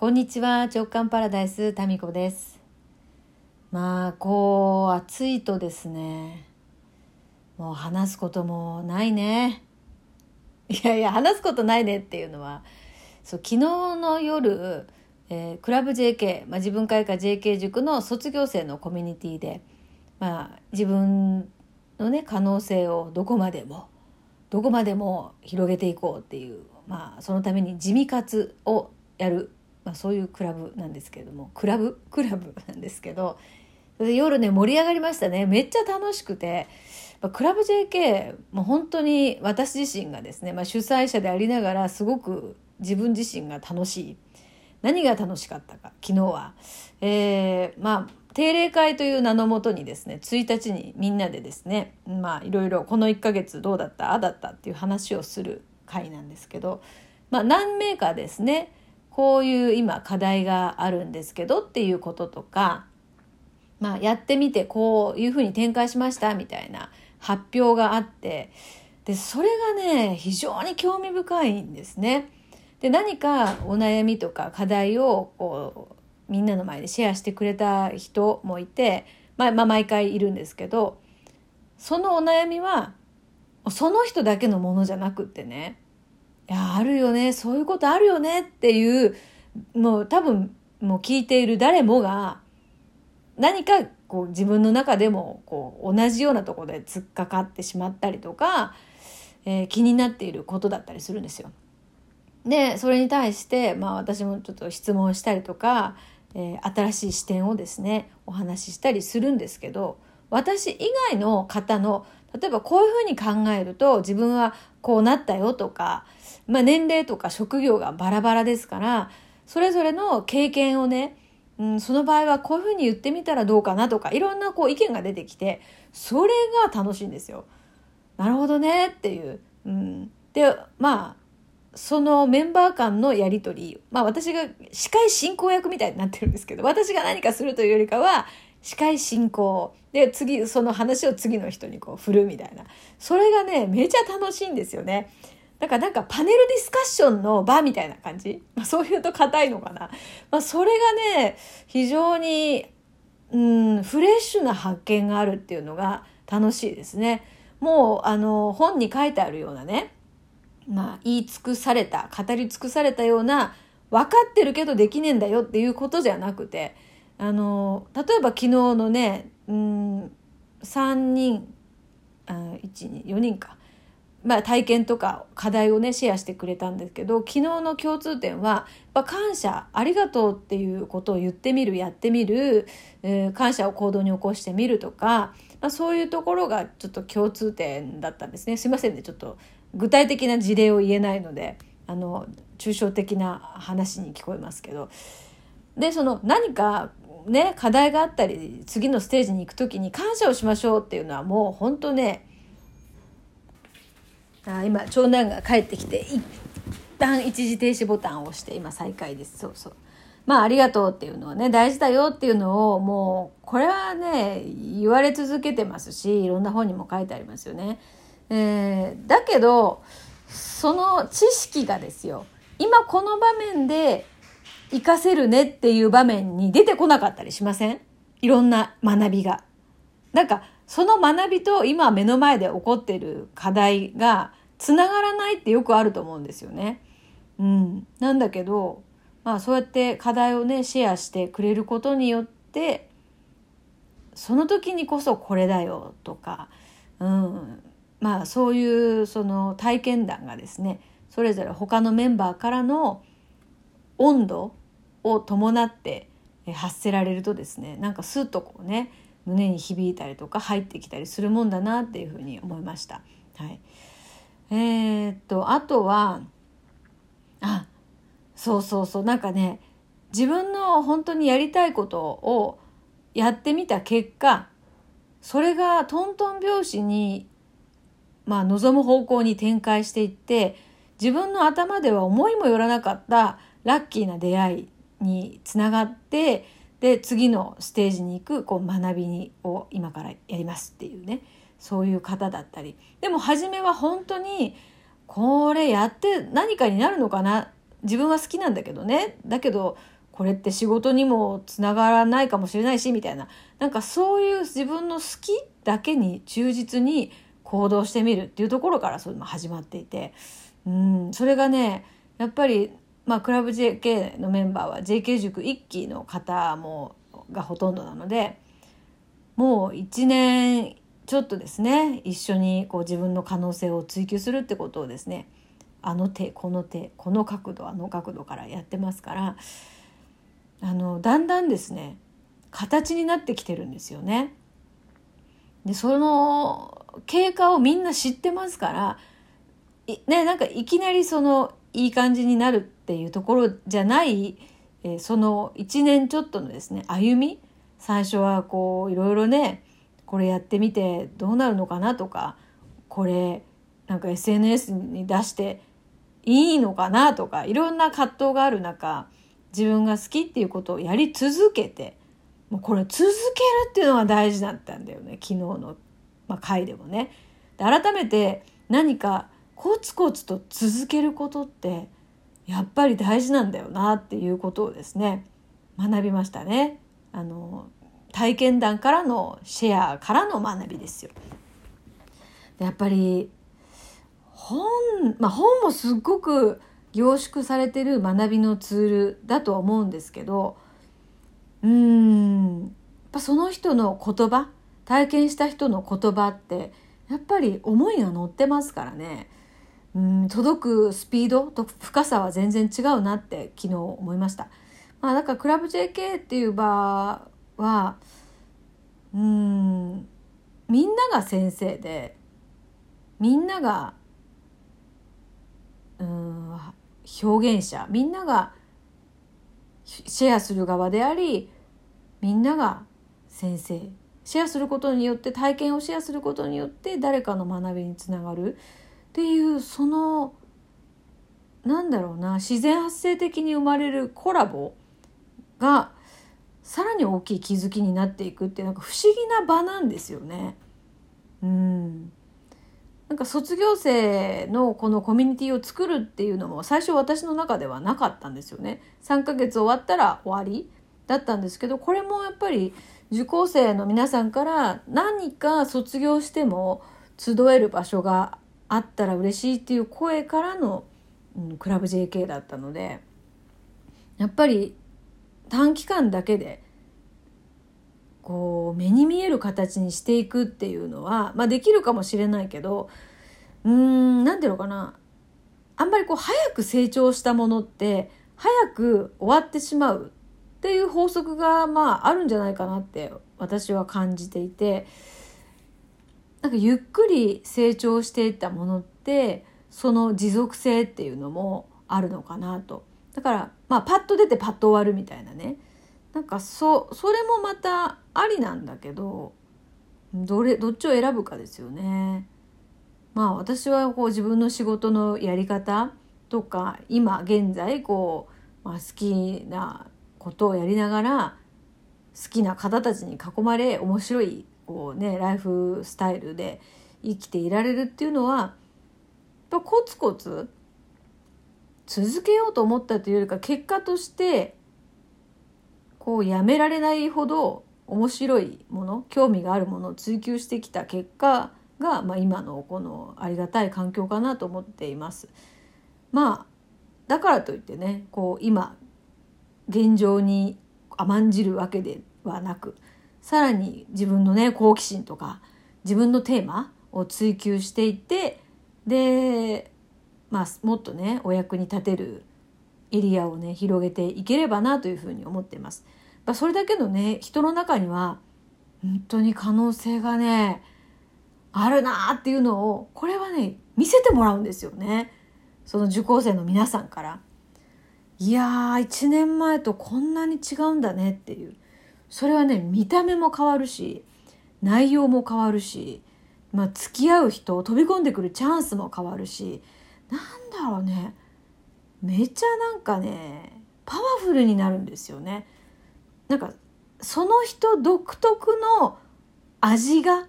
こんにちは直感パラダイスタミコです。まあこう暑いとですねもう話すこともないね。いやいや話すことないねっていうのはそう昨日の夜、えー、クラブ JK、まあ、自分会科 JK 塾の卒業生のコミュニティでまあ自分のね可能性をどこまでもどこまでも広げていこうっていうまあそのために地味活をやるまあ、そういうクラブなんですけれどもクラブ？クラブなんですけど夜ね盛り上がりましたね。めっちゃ楽しくて、まあ、クラブ JK もう本当に私自身がですね、まあ、主催者でありながらすごく自分自身が楽しい。何が楽しかったか昨日は、えー、まあ定例会という名のもとにですね1日にみんなでですねまあいろいろこの1ヶ月どうだったああだったっていう話をする会なんですけど、まあ、何名かですねこういう今課題があるんですけどっていうこととか、まあ、やってみてこういうふうに展開しましたみたいな発表があってでそれがね非常に興味深いんですね。で何かお悩みとか課題をこうみんなの前でシェアしてくれた人もいて、まあ、まあ毎回いるんですけどそのお悩みはその人だけのものじゃなくってねやあるよねそういうことあるよねっていうもう多分もう聞いている誰もが何かこう自分の中でもこう同じようなとこで突っかかってしまったりとか、えー、気になっていることだったりするんですよ。でそれに対して、まあ、私もちょっと質問したりとか、えー、新しい視点をですねお話ししたりするんですけど私以外の方の例えばこういうふうに考えると自分はこうなったよとか、まあ、年齢とか職業がバラバラですからそれぞれの経験をね、うん、その場合はこういうふうに言ってみたらどうかなとかいろんなこう意見が出てきてそれが楽しいんですよ。なるほどねっていう。うん、でまあそのメンバー間のやり取りまあ私が司会進行役みたいになってるんですけど私が何かするというよりかは司会進行で次その話を次の人にこう振るみたいなそれがねめちゃ楽しいんですよね。だからなんかパネルディスカッションの場みたいな感じ、まあ、そういうと硬いのかな、まあ、それがね非常にうんフレッシュな発見があるっていうのが楽しいですね。もうあの本に書いてあるようなねまあ言い尽くされた語り尽くされたような分かってるけどできねえんだよっていうことじゃなくてあの例えば昨日のねうん3人あ1 4人か、まあ、体験とか課題をねシェアしてくれたんですけど昨日の共通点はや感謝ありがとうっていうことを言ってみるやってみる、えー、感謝を行動に起こしてみるとか、まあ、そういうところがちょっと共通点だったんですね。すいませんねちょっと具体的な事例を言えないのであの抽象的な話に聞こえますけど。でその何かね、課題があったり、次のステージに行く時に感謝をしましょうっていうのはもう本当ね、あ今、長男が帰ってきて、一旦一時停止ボタンを押して、今再開です。そうそう。まあ、ありがとうっていうのはね、大事だよっていうのを、もう、これはね、言われ続けてますし、いろんな本にも書いてありますよね。えー、だけど、その知識がですよ、今この場面で活かせるねっていう場面に出てこなかったりしません？いろんな学びが。なんか、その学びと今目の前で起こっている課題がつながらないってよくあると思うんですよね。うん。なんだけど、まあそうやって課題をね、シェアしてくれることによって、その時にこそこれだよとか、うん。まあそういうその体験談がですね、それぞれ他のメンバーからの温度を伴って発せられるとですねなんかスッとこうね胸に響いたりとか入ってきたりするもんだなっていうふうに思いました。はい、えー、っとあとはあそうそうそうなんかね自分の本当にやりたいことをやってみた結果それがトントン拍子にまあ望む方向に展開していって自分の頭では思いもよらなかったラッキーな出会いにつながってで次のステージに行くこう学びを今からやりますっていうね。そういう方だったり。でも初めは本当にこれやって何かになるのかな。自分は好きなんだけどね。だけどこれって仕事にもつながらないかもしれないしみたいな。なんかそういう自分の好きだけに忠実に行動してみるっていうところからそれ始まっていて。うんそれがねやっぱりまあクラブ JK のメンバーは JK 塾1期の方もがほとんどなのでもう1年ちょっとですね一緒にこう自分の可能性を追求するってことをですねあの手この手この角度あの角度からやってますからあのだんだんですね形になってきてるんですよね。でその経過をみんな知ってますからねなんかいきなりそのいい感じになるっていうところじゃない、え、その1年ちょっとのですね歩み最初はこういろいろねこれやってみてどうなるのかなとかこれなんか SNS に出していいのかなとかいろんな葛藤がある中自分が好きっていうことをやり続けてもうこれ続けるっていうのが大事だったんだよね昨日の、まあ、回でもね。で改めて何かコツコツと続けることってやっぱり大事なんだよなっていうことをですね学びましたね。あの体験談からのシェアからの学びですよ。やっぱり本、まあ、本もすっごく凝縮されてる学びのツールだとは思うんですけどうんやっぱその人の言葉体験した人の言葉ってやっぱり思いが乗ってますからねうん届くスピードと深さは全然違うなって昨日思いました。まあ、だからクラブ JK っていう場はうんみんなが先生でみんながうん表現者みんながシェアする側でありみんなが先生シェアすることによって体験をシェアすることによって誰かの学びにつながるっていうそのなんだろうな自然発生的に生まれるコラボがさらに大きい気づきになっていくってなんか不思議な場なんですよね。うんなんか卒業生のこのコミュニティを作るっていうのも最初私の中ではなかったんですよね。3ヶ月終わったら終わりだったんですけどこれもやっぱり受講生の皆さんから何か卒業しても集える場所があったら嬉しいっていう声からの、うん、クラブ JK だったのでやっぱり短期間だけでこう目に見える形にしていくっていうのは、まあ、できるかもしれないけどうーん何ていうのかな。あんまりこう早く成長したものって早く終わってしまうっていう法則がまああるんじゃないかなって私は感じていて。なんかゆっくり成長していったものってその持続性っていうのもあるのかなと。だからまあパッと出てパッと終わるみたいなねなんかそそれもまたありなんだけどどれどっちを選ぶかですよね。まあ私はこう自分の仕事のやり方とか今現在こう、まあ、好きなことをやりながら好きな方たちに囲まれ面白いこうねライフスタイルで生きていられるっていうのはやっぱコツコツ続けようと思ったというよりか結果としてこうやめられないほど面白いもの興味があるものを追求してきた結果が、まあ、今のこのありがたい環境かなと思っています。まあだからといってねこう今現状に甘んじるわけではなくさらに自分のね好奇心とか自分のテーマを追求していってでまあ、もっとねお役に立てるエリアをね広げていければなというふうに思っています。まあ、それだけのね人の中には本当に可能性がねあるなっていうのをこれはね見せてもらうんですよねその受講生の皆さんから。いやー1年前とこんなに違うんだねっていうそれはね見た目も変わるし内容も変わるし、まあ、付き合う人飛び込んでくるチャンスも変わるしなんだろうねめちゃなんかねパワフルになるんですよね。なんかその人独特の味が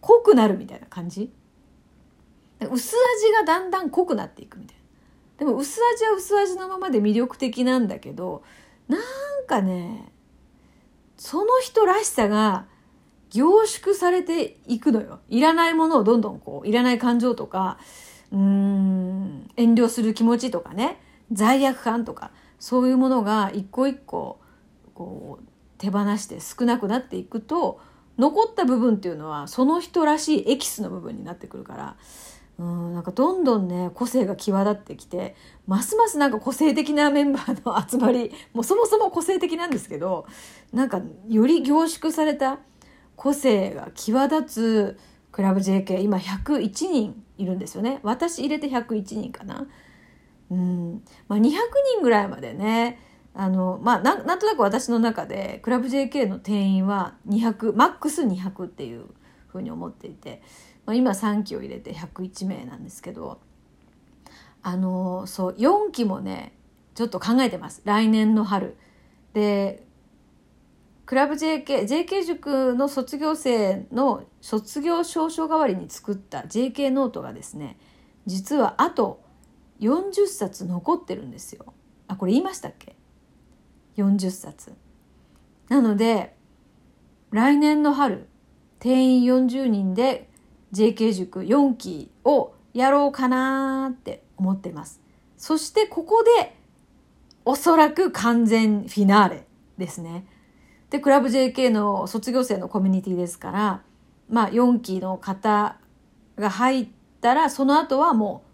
濃くなるみたいな感じ薄味がだんだん濃くなっていくみたいなでも薄味は薄味のままで魅力的なんだけどなんかねその人らしさが凝縮されていくのよ。いらないものをどんどんこういらない感情とかうん遠慮する気持ちとかね罪悪感とかそういうものが一個一個こう手放して少なくなっていくと残った部分っていうのはその人らしいエキスの部分になってくるからうんなんかどんどんね個性が際立ってきてますますなんか個性的なメンバーの集まりもうそもそも個性的なんですけどなんかより凝縮された個性が際立つクラブ JK 今101人いるんですよね私入れて101人かな。うんまあ、200人ぐらいまでねあの、まあ、なんなんとなく私の中でクラブ JK の定員は200マックス200っていうふうに思っていて、まあ、今3期を入れて101名なんですけどあのそう4期もねちょっと考えてます来年の春。でクラブ JK、JK 塾の卒業生の卒業証書代わりに作った JK ノートがですね実はあと40冊残ってるんですよ。あこれ言いましたっけ？40冊。なので、来年の春、定員40人で JK 塾4期をやろうかなって思ってます。そしてここで、おそらく完全フィナーレですね。で、クラブ JK の卒業生のコミュニティですから、まあ4期の方が入ったら、その後はも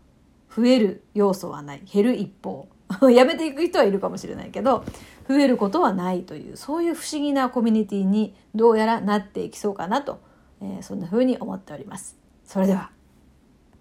う増える要素はない。減る一方。やめていく人はいるかもしれないけど増えることはないというそういう不思議なコミュニティにどうやらなっていきそうかなと、えー、そんな風に思っております。それでは